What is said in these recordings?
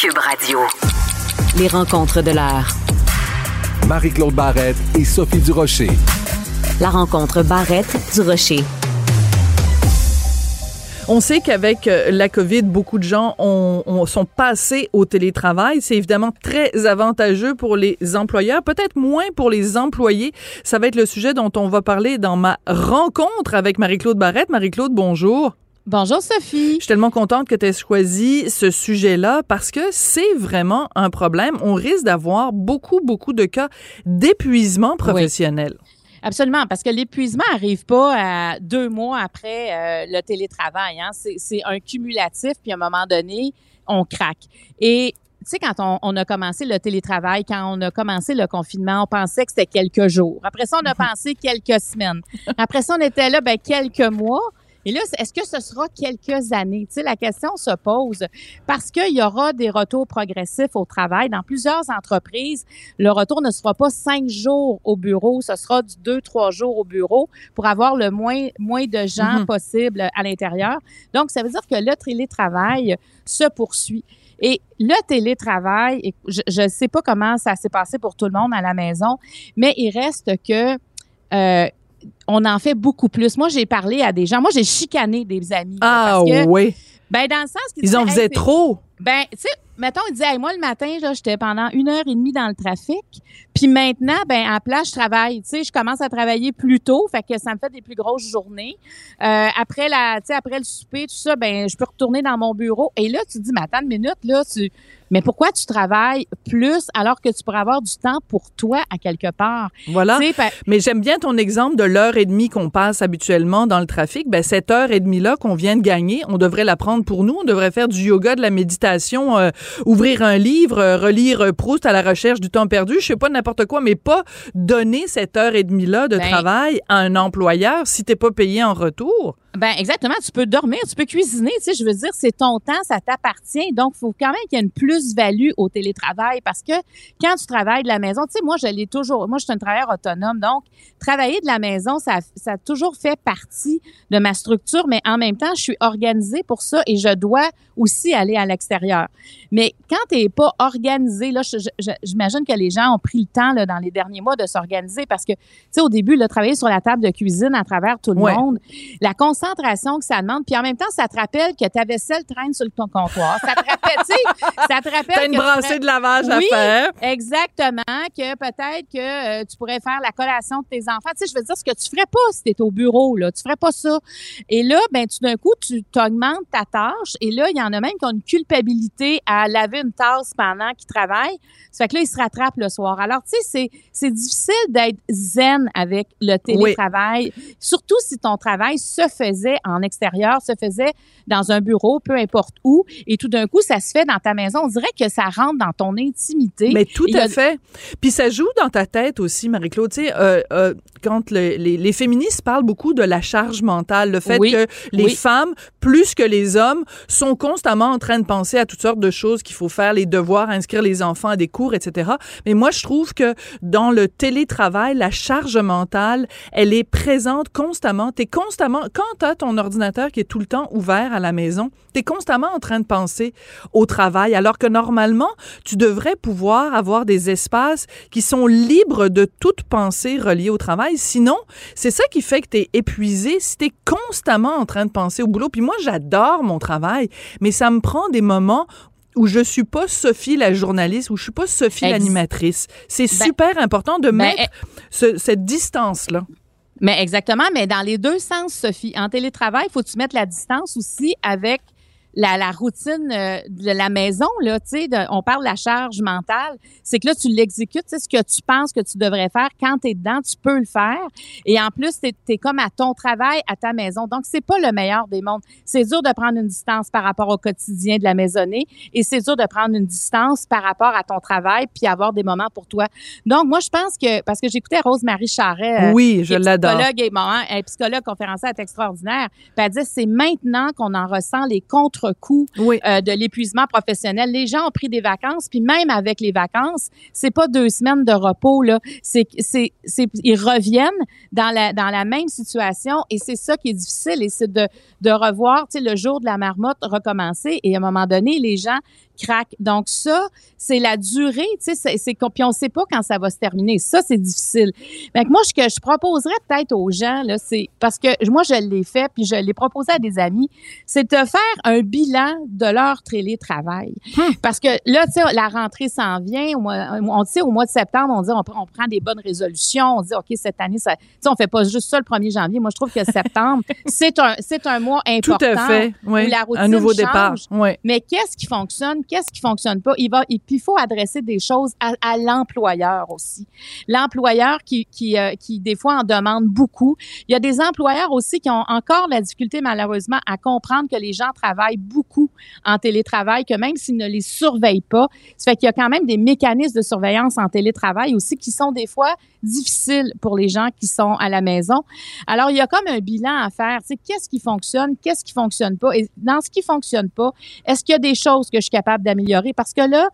Cube Radio. Les rencontres de l'heure. Marie-Claude Barrette et Sophie Durocher. La rencontre Barrette-Durocher. On sait qu'avec euh, la COVID, beaucoup de gens ont, sont passés au télétravail. C'est évidemment très avantageux pour les employeurs, peut-être moins pour les employés. Ça va être le sujet dont on va parler dans ma rencontre avec Marie-Claude Barrette. Marie-Claude, bonjour. Bonjour Sophie. Je suis tellement contente que tu aies choisi ce sujet-là parce que c'est vraiment un problème. On risque d'avoir beaucoup, beaucoup de cas d'épuisement professionnel. Absolument, parce que l'épuisement n'arrive pas à deux mois après euh, le télétravail. Hein. C'est un cumulatif, puis à un moment donné, on craque. Et tu sais, quand on, on, a commencé le télétravail, quand on a commencé le confinement, on pensait que c'était quelques jours. Après ça, on a pensé quelques semaines. Après ça, on était là, ben, quelques mois. Et là, est-ce que ce sera quelques années? Tu sais, la question se pose parce qu'il y aura des retours progressifs au travail. Dans plusieurs entreprises, le retour ne sera pas cinq jours au bureau, ce sera du deux, trois jours au bureau pour avoir le moins, moins de gens mm-hmm. possible à l'intérieur. Donc, ça veut dire que le télétravail se poursuit. Et le télétravail, je ne sais pas comment ça s'est passé pour tout le monde à la maison, mais il reste que euh, on en fait beaucoup plus. Moi, j'ai parlé à des gens. Moi, j'ai chicané des amis. Ah oui. Ben, dans le sens qu'ils en faisaient trop. Ben, tu sais, mettons, ils disaient, moi, le matin, j'étais pendant une heure et demie dans le trafic. Puis maintenant, ben, à place, je travaille. Tu sais, je commence à travailler plus tôt, fait que ça me fait des plus grosses journées. Euh, après la, tu sais, après le souper, tout ça, ben, je peux retourner dans mon bureau. Et là, tu te dis, mais attends une minute, là, tu, mais pourquoi tu travailles plus alors que tu pourrais avoir du temps pour toi à quelque part? Voilà. Mais j'aime bien ton exemple de l'heure et demie qu'on passe habituellement dans le trafic. Ben, cette heure et demie-là qu'on vient de gagner, on devrait la prendre pour nous. On devrait faire du yoga, de la méditation, euh, ouvrir un livre, euh, relire Proust à la recherche du temps perdu. Je sais pas n'importe quoi, mais pas donner cette heure et demie-là de ben travail à un employeur si t'es pas payé en retour. Ben exactement, tu peux dormir, tu peux cuisiner, tu sais, je veux dire, c'est ton temps, ça t'appartient. Donc, il faut quand même qu'il y ait une plus-value au télétravail parce que quand tu travailles de la maison, tu sais, moi, je l'ai toujours, moi, je suis un travailleur autonome, donc travailler de la maison, ça, ça a toujours fait partie de ma structure, mais en même temps, je suis organisée pour ça et je dois aussi aller à l'extérieur. Mais quand tu n'es pas organisé, là, j'imagine que les gens ont pris le temps là, dans les derniers mois de s'organiser parce que, tu sais, au début, là, travailler sur la table de cuisine à travers tout le monde, la concentration que ça demande, puis en même temps, ça te rappelle que ta vaisselle traîne sur ton comptoir. Ça te rappelle, tu sais, ça te rappelle. T'as une brassée de lavage à faire. Exactement, que peut-être que euh, tu pourrais faire la collation de tes enfants. Tu sais, je veux dire, ce que tu ferais pas si tu au bureau, là, tu ferais pas ça. Et là, ben, tout d'un coup, tu augmentes ta tâche, et là, il y en a même qui ont une culpabilité à laver une tasse pendant qu'ils travaillent. Ça fait que là, ils se rattrapent le soir. Alors, tu sais, c'est difficile d'être zen avec le télétravail, surtout si ton travail se faisait en extérieur, se faisait dans un bureau, peu importe où, et tout d'un coup, ça se fait dans ta maison. On dirait que ça rentre dans ton intimité. Mais tout à fait. Puis ça joue dans ta tête aussi, Marie-Claude. Tu sais, euh, euh, quand les, féministes parlent beaucoup de la charge mentale, le fait que les femmes, plus que les hommes, sont constamment en train de penser à toutes sortes de choses qu'il faut faire, les devoirs, inscrire les enfants à des cours, etc. Mais moi, je trouve que dans le télétravail, la charge mentale, elle est présente constamment. Tu es constamment, quand tu as ton ordinateur qui est tout le temps ouvert à la maison, tu es constamment en train de penser au travail, alors que normalement, tu devrais pouvoir avoir des espaces qui sont libres de toute pensée reliée au travail. Sinon, c'est ça qui fait que tu es épuisé si tu es constamment en train de penser au boulot. Puis moi, j'adore mon travail, mais ça me prend des moments où je suis pas Sophie la journaliste, où je suis pas Sophie l'animatrice. C'est ben, super important de ben, mettre eh cette distance-là. Mais exactement, mais dans les deux sens, Sophie. En télétravail, il faut tu mettes la distance aussi avec la, la routine euh, de la maison, là, tu sais, on parle de la charge mentale, c'est que là, tu l'exécutes, ce que tu penses que tu devrais faire, quand tu es dedans, tu peux le faire. Et en plus, tu es, comme à ton travail, à ta maison. Donc, c'est pas le meilleur des mondes. C'est dur de prendre une distance par rapport au quotidien de la maisonnée et c'est dur de prendre une distance par rapport à ton travail puis avoir des moments pour toi. Donc, moi, je pense que, parce que j'écoutais Rose-Marie Charret, euh, oui, je l'adore. psychologue et bon, hein, psychologue conférencière extraordinaire, puis elle dit, c'est maintenant qu'on en ressent les contre coup euh, de l'épuisement professionnel. Les gens ont pris des vacances, puis même avec les vacances, c'est pas deux semaines de repos là. C'est, c'est, c'est, ils reviennent dans la dans la même situation et c'est ça qui est difficile et c'est de de revoir, tu sais, le jour de la marmotte recommencer et à un moment donné, les gens Donc ça, c'est la durée, tu sais, c'est puis on sait pas quand ça va se terminer. Ça, c'est difficile. Mais moi, ce que je proposerais peut-être aux gens, là, c'est parce que moi, je l'ai fait, puis je l'ai proposé à des amis, c'est de faire un bilan de leur télétravail. Hum. Parce que là, tu sais, la rentrée s'en vient. On sait, au mois de septembre, on dit, on, prend des bonnes résolutions. On dit, OK, cette année, ça, tu sais, on fait pas juste ça le 1er janvier. Moi, je trouve que septembre, c'est un, c'est un mois important. Tout à fait. Oui. la routine un nouveau départ. Oui. Mais qu'est-ce qui fonctionne? Qu'est-ce qui fonctionne pas? Il faut adresser des choses à, l'employeur aussi. L'employeur euh, qui, des fois, en demande beaucoup. Il y a des employeurs aussi qui ont encore la difficulté, malheureusement, à comprendre que les gens travaillent beaucoup en télétravail, que même s'ils ne les surveillent pas, ça fait qu'il y a quand même des mécanismes de surveillance en télétravail aussi qui sont des fois difficiles pour les gens qui sont à la maison. Alors, il y a comme un bilan à faire. Tu sais, qu'est-ce qui fonctionne, qu'est-ce qui fonctionne pas? Et dans ce qui fonctionne pas, est-ce qu'il y a des choses que je suis capable d'améliorer? Parce que là,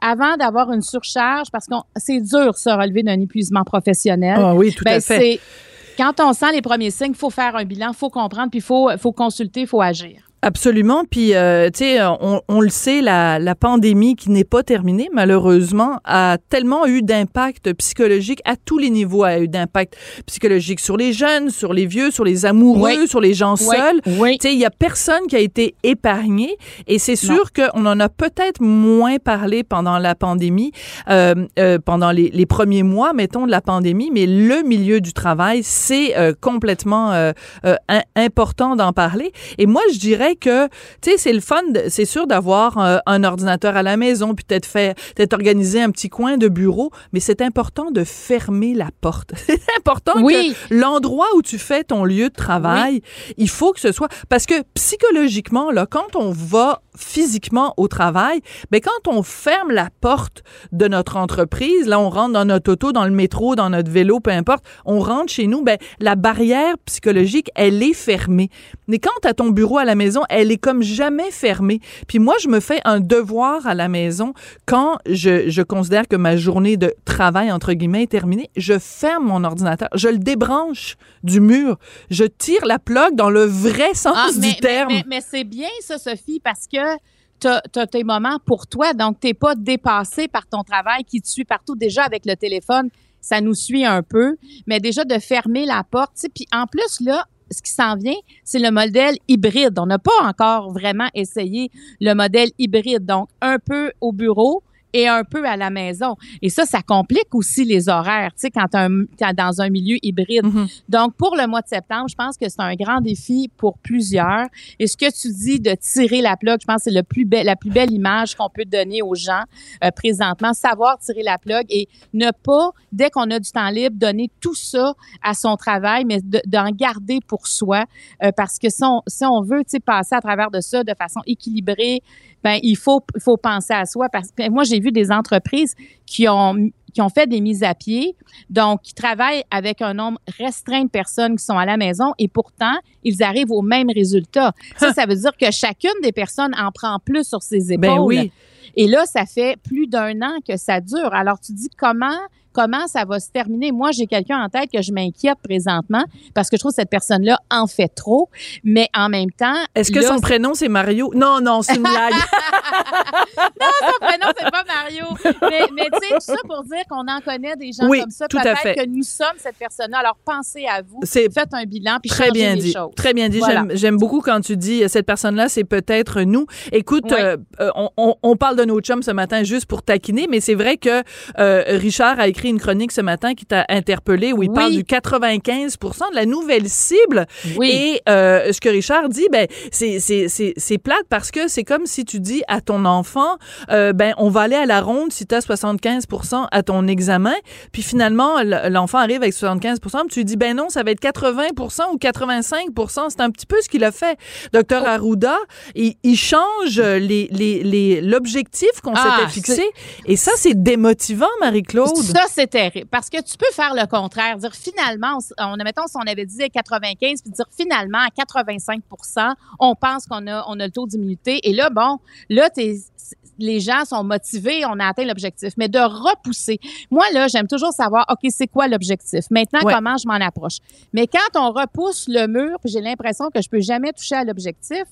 avant d'avoir une surcharge, parce que c'est dur se relever d'un épuisement professionnel. Ah oui, tout à ben, fait. Quand on sent les premiers signes, il faut faire un bilan, il faut comprendre, puis il faut, faut consulter, il faut agir. Absolument. Puis, euh, tu sais, on, on, le sait, la, la pandémie qui n'est pas terminée, malheureusement, a tellement eu d'impact psychologique à tous les niveaux, a eu d'impact psychologique sur les jeunes, sur les vieux, sur les amoureux, sur les gens seuls. Oui. Tu sais, il y a personne qui a été épargné. Et c'est sûr qu'on en a peut-être moins parlé pendant la pandémie, euh, euh, pendant les, les, premiers mois, mettons, de la pandémie. Mais le milieu du travail, c'est euh, complètement euh, important d'en parler. Et moi, je dirais que, tu sais, c'est le fun, c'est sûr d'avoir euh, un, ordinateur à la maison, puis peut-être faire, peut-être organiser un petit coin de bureau, mais c'est important de fermer la porte. c'est important oui. que l'endroit où tu fais ton lieu de travail, il faut que ce soit, parce que psychologiquement, là, quand on va physiquement au travail, mais ben, quand on ferme la porte de notre entreprise, là, on rentre dans notre auto, dans le métro, dans notre vélo, peu importe, on rentre chez nous, ben, la barrière psychologique, elle est fermée. Mais quand tu as ton bureau à la maison, elle est comme jamais fermée. Puis moi, je me fais un devoir à la maison quand je, je considère que ma journée de travail, entre guillemets, est terminée. Je ferme mon ordinateur, je le débranche du mur, je tire la plug dans le vrai sens ah, du terme. Mais, mais, c'est bien ça, Sophie, parce que tu as, tes moments pour toi, donc tu n'es pas dépassé par ton travail qui te suit partout. Déjà, avec le téléphone, ça nous suit un peu, mais déjà de fermer la porte. Puis en plus, là, ce qui s'en vient, c'est le modèle hybride. On n'a pas encore vraiment essayé le modèle hybride. Donc, un peu au bureau, et un peu à la maison. Et ça, ça complique aussi les horaires, tu sais, quand tu es dans un milieu hybride. Mm-hmm. Donc, pour le mois de septembre, je pense que c'est un grand défi pour plusieurs. Et ce que tu dis de tirer la plug, je pense que c'est le plus la plus belle image qu'on peut donner aux gens euh, présentement, savoir tirer la plug et ne pas, dès qu'on a du temps libre, donner tout ça à son travail, mais d'en garder pour soi. Euh, parce que si on, si on veut, tu sais, passer à travers de ça de façon équilibrée, ben il faut il faut penser à soi parce que moi j'ai vu des entreprises qui ont qui ont fait des mises à pied, donc qui travaillent avec un nombre restreint de personnes qui sont à la maison et pourtant, ils arrivent au même résultat. Ça, ça veut dire que chacune des personnes en prend plus sur ses ben épaules. Ben oui. Et là, ça fait plus d'un an que ça dure. Alors, tu dis comment comment ça va se terminer. Moi, j'ai quelqu'un en tête que je m'inquiète présentement parce que je trouve que cette personne-là en fait trop, mais en même temps. Est-ce que son prénom c'est Mario? Non, non, c'est une blague. non, son prénom c'est pas Mario. Mais, mais tu sais, tout ça pour dire qu'on en connaît des gens comme ça. Peut-être que nous sommes cette personne-là. Alors pensez à vous. Faites un bilan puis très bien dit. Choses. Très bien dit. J'aime beaucoup quand tu dis cette personne-là, c'est peut-être nous. Écoute, euh, euh, on, on, parle de nos chums ce matin juste pour taquiner, mais c'est vrai que euh, Richard a écrit une chronique ce matin qui t'a interpellé où il parle du 95 de la nouvelle cible. Oui. Et euh, ce que Richard dit, ben c'est c'est c'est plate parce que c'est comme si tu dis à ton enfant, euh, ben on va aller à la ronde si tu as 75 à ton examen, puis finalement l'enfant arrive avec 75 tu lui dis ben non, ça va être 80 ou 85 C'est un petit peu ce qu'il a fait. Docteur oh. Arruda, il, il change les les l'objectif qu'on ah, s'était fixé et ça c'est démotivant Marie-Claude c'est terrible. Parce que tu peux faire le contraire, dire finalement, on, mettons si on avait dit 95 puis dire finalement à 85% on pense qu'on a on a le taux d'immunité et là bon, là les gens sont motivés, on a atteint l'objectif, mais de repousser. Moi, là, j'aime toujours savoir, OK, c'est quoi l'objectif? Maintenant, comment je m'en approche? Mais quand on repousse le mur, puis j'ai l'impression que je peux jamais toucher à l'objectif,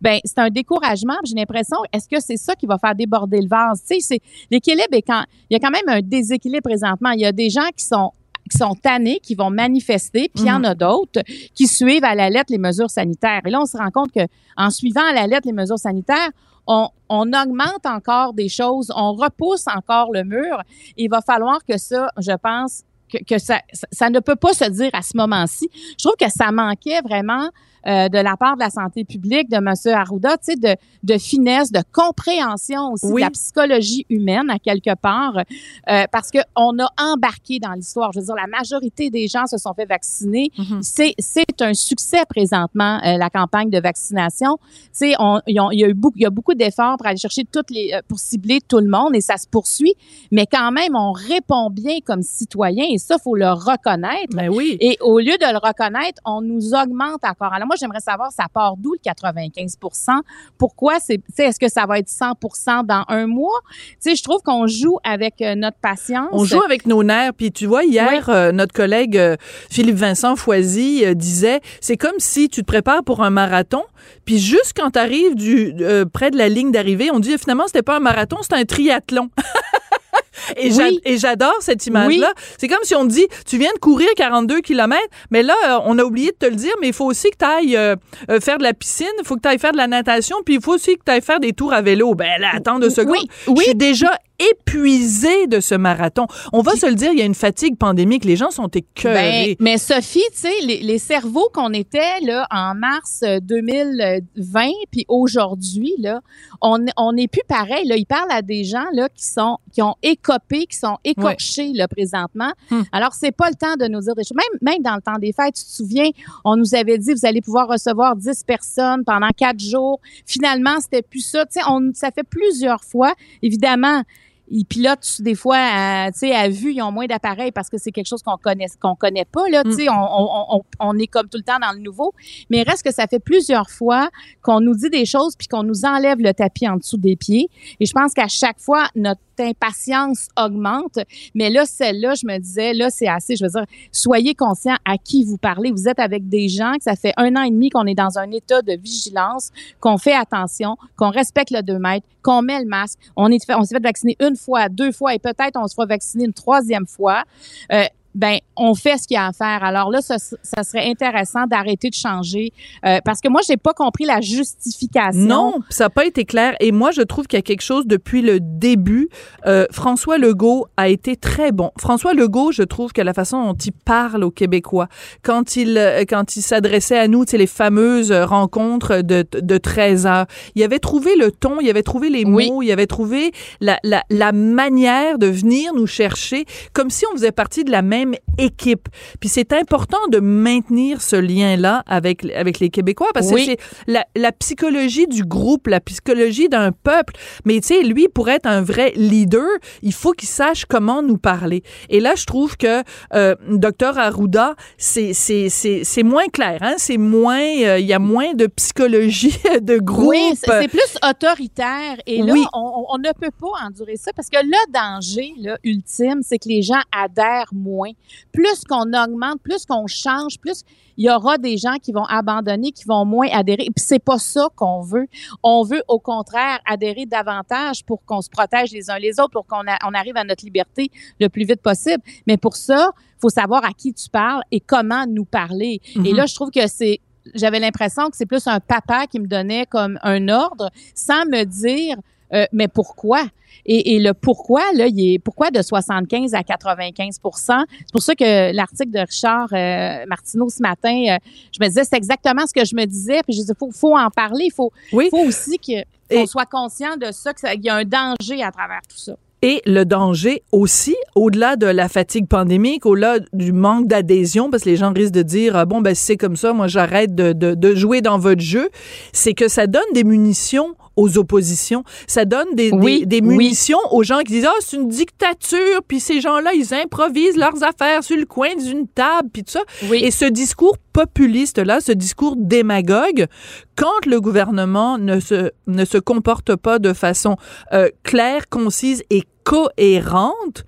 ben c'est un découragement. J'ai l'impression, est-ce que c'est ça qui va faire déborder le vase? Tu sais, c'est l'équilibre est quand il y a quand même un déséquilibre présentement. Il y a des gens qui sont qui sont tannés, qui vont manifester, puis il y en a mhm. d'autres qui suivent à la lettre les mesures sanitaires. Et là, on se rend compte que en suivant à la lettre les mesures sanitaires, on, on, augmente encore des choses, on repousse encore le mur. Il va falloir que ça, je pense, que, que ça, ça, ne peut pas se dire à ce moment-ci. Je trouve que ça manquait vraiment euh, de la part de la santé publique, de M. Arruda, tu sais, de, de finesse, de compréhension aussi de la psychologie humaine à quelque part, euh, parce que on a embarqué dans l'histoire. Je veux dire, la majorité des gens se sont fait vacciner. Mm-hmm. C'est c'est un succès présentement euh, la campagne de vaccination. Tu sais, on, il y a eu beaucoup, il y a beaucoup d'efforts pour aller chercher toutes les, euh, pour cibler tout le monde et ça se poursuit. Mais quand même, on répond bien comme citoyen et ça, faut le reconnaître. Ben oui. Et au lieu de le reconnaître, on nous augmente encore. Alors moi, j'aimerais savoir, ça part d'où le 95% Pourquoi c'est, est-ce que ça va être 100% dans un mois? Tu sais, je trouve qu'on joue avec euh, notre patience. On joue avec nos nerfs. Puis tu vois, hier, euh, notre collègue euh, Philippe Vincent Foisy disait, c'est comme si tu te prépares pour un marathon, puis juste quand tu arrives du, près de la ligne d'arrivée, on dit finalement, c'était pas un marathon, c'était un triathlon. Et j'adore cette image-là. C'est comme si on dit, tu viens de courir 42 km, mais là, euh, on a oublié de te le dire, mais il faut aussi que tu ailles euh, euh, faire de la piscine, il faut que tu ailles faire de la natation, puis il faut aussi que tu ailles faire des tours à vélo. Ben là, attends deux secondes. Oui, oui. Je suis déjà épuisé de ce marathon. On va se le dire, il y a une fatigue pandémique. Les gens sont écœurés. Ben, mais Sophie, tu sais, les, les, cerveaux qu'on était là en mars 2020, euh, puis aujourd'hui là, on on n'est plus pareil. Là, il parle à des gens là qui sont qui ont écopé, qui sont écorchés là présentement. Hum. Alors c'est pas le temps de nous dire des choses. Même même dans le temps des fêtes, tu te souviens, on nous avait dit vous allez pouvoir recevoir 10 personnes pendant quatre jours. Finalement, c'était plus ça. Tu sais, on ça fait plusieurs fois, évidemment ils pilotent des fois, à, tu sais, à vue, ils ont moins d'appareils parce que c'est quelque chose qu'on connaît, qu'on connaît pas là. Tu sais, mm. on, on, on, est comme tout le temps dans le nouveau, mais reste que ça fait plusieurs fois qu'on nous dit des choses puis qu'on nous enlève le tapis en dessous des pieds. Et je pense qu'à chaque fois, notre impatience augmente. Mais là, celle-là, je me disais, là, c'est assez. Je veux dire, soyez conscient à qui vous parlez. Vous êtes avec des gens que ça fait un an et demi qu'on est dans un état de vigilance, qu'on fait attention, qu'on respecte le 2 mètres, qu'on met le masque. On est s'est fait vacciner une fois, deux fois et peut-être on se fera vacciner une troisième fois. Euh, ben on fait ce qu'il y a à faire. Alors là, ça, ça serait intéressant d'arrêter de changer euh, parce que moi, j'ai pas compris la justification. Non, ça n'a pas été clair. Et moi, je trouve qu'il y a quelque chose depuis le début. Euh, François Legault a été très bon. François Legault, je trouve que la façon dont il parle aux Québécois, quand il euh, quand il s'adressait à nous, tu sais, les fameuses rencontres de, de 13 heures, il avait trouvé le ton, il avait trouvé les mots, il avait trouvé la, la, la manière de venir nous chercher comme si on faisait partie de la même équipe. Puis c'est important de maintenir ce lien-là avec, avec les Québécois parce que c'est la, la, psychologie du groupe, la psychologie d'un peuple. Mais tu sais, lui, pour être un vrai leader, il faut qu'il sache comment nous parler. Et là, je trouve que euh, Dr Arruda, c'est c'est moins clair, hein? c'est moins, euh, il y a moins de psychologie de groupe. Oui, c'est plus autoritaire. Et là, on, on, ne peut pas endurer ça parce que le danger là, ultime, c'est que les gens adhèrent moins plus qu'on augmente, plus qu'on change, plus il y aura des gens qui vont abandonner, qui vont moins adhérer. Et puis c'est pas ça qu'on veut. On veut au contraire adhérer davantage pour qu'on se protège les uns les autres, pour qu'on on arrive à notre liberté le plus vite possible. Mais pour ça, faut savoir à qui tu parles et comment nous parler. Et mm-hmm. là, je trouve que c'est j'avais l'impression que c'est plus un papa qui me donnait comme un ordre sans me dire euh, mais pourquoi? Et, le pourquoi, là, il est pourquoi de 75 à 95 C'est pour ça que l'article de Richard euh, Martineau ce matin, euh, je me disais, c'est exactement ce que je me disais. Puis je disais, faut, faut en parler. Il faut, faut aussi qu'on soit conscient de ça, qu'il y a un danger à travers tout ça. Et le danger aussi, au-delà de la fatigue pandémique, au-delà du manque d'adhésion, parce que les gens risquent de dire, ah bon, ben c'est comme ça, moi j'arrête de, de, de jouer dans votre jeu, c'est que ça donne des munitions aux oppositions. Ça donne des, des, munitions aux gens qui disent, ah, c'est une dictature, puis ces gens-là, ils improvisent leurs affaires sur le coin d'une table, puis tout ça. Et ce discours populiste-là, ce discours démagogue, quand le gouvernement ne se, ne se comporte pas de façon euh, claire, concise et cohérente,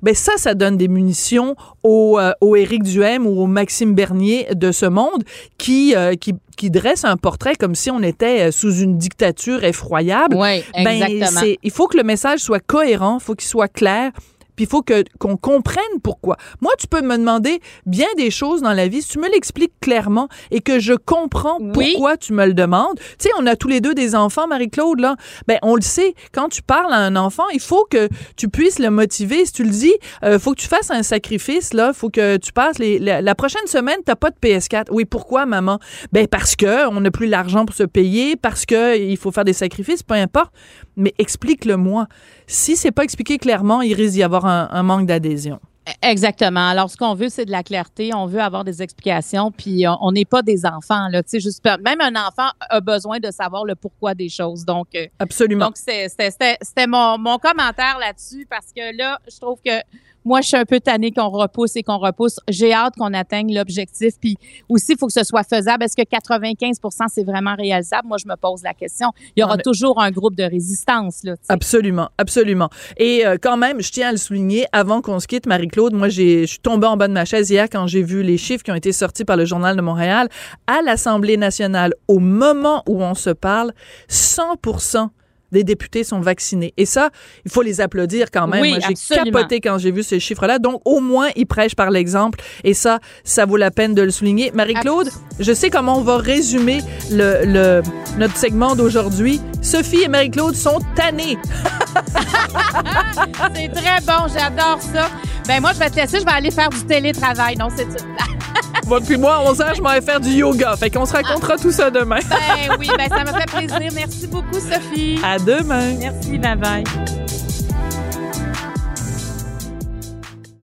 ben ça, ça donne des munitions au, euh, au Éric Duhem ou au Maxime Bernier de ce monde qui, euh, qui, qui dresse un portrait comme si on était euh, sous une dictature effroyable. Oui, ben, exactement. Ben, il faut que le message soit cohérent, il faut qu'il soit clair, puis il faut que qu'on comprenne pourquoi. Moi, tu peux me demander bien des choses dans la vie, si tu me l'expliques clairement et que je comprends pourquoi tu me le demandes. Tu sais, on a tous les deux des enfants, Marie-Claude là. Ben on le sait, quand tu parles à un enfant, il faut que tu puisses le motiver. Si tu le dis, euh, faut que tu fasses un sacrifice là, faut que tu passes les, la, prochaine semaine, t'as pas de PS4. Oui, pourquoi maman? Ben parce que on n'a plus l'argent pour se payer, parce que il faut faire des sacrifices, peu importe. Mais explique-le-moi. Si c'est pas expliqué clairement, il risque d'y avoir un, manque d'adhésion. Exactement. Alors, ce qu'on veut, c'est de la clarté. On veut avoir des explications. Puis, on n'est pas des enfants là. Tu sais, juste même un enfant a besoin de savoir le pourquoi des choses. Donc, euh, absolument. Donc, c'était mon, mon commentaire là-dessus parce que là, je trouve que moi, je suis un peu tannée qu'on repousse et qu'on repousse. J'ai hâte qu'on atteigne l'objectif. Puis aussi, il faut que ce soit faisable. Est-ce que 95 c'est vraiment réalisable? Moi, je me pose la question. Il y aura toujours un groupe de résistance. Là, absolument, absolument. Et euh, quand même, je tiens à le souligner, avant qu'on se quitte, Marie-Claude, moi, je suis tombée en bas de ma chaise hier quand j'ai vu les chiffres qui ont été sortis par le Journal de Montréal. À l'Assemblée nationale, au moment où on se parle, 100 des députés sont vaccinés. Et ça, il faut les applaudir quand même. Oui, j'ai capoté quand j'ai vu ces chiffres-là. Donc, au moins, ils prêchent par l'exemple. Et ça, ça vaut la peine de le souligner. Marie-Claude, je sais comment on va résumer le, le notre segment d'aujourd'hui. Sophie et Marie-Claude sont tannées. c'est très bon. J'adore ça. Ben moi, je vais te laisser. Je vais aller faire du télétravail. Non, c'est Moi, puis moi, à 11 ans, je m'en vais faire du yoga. Fait qu'on se racontera tout ça demain. Ben oui, ben ça me fait plaisir. Merci beaucoup, Sophie. À demain. Merci, bye bye.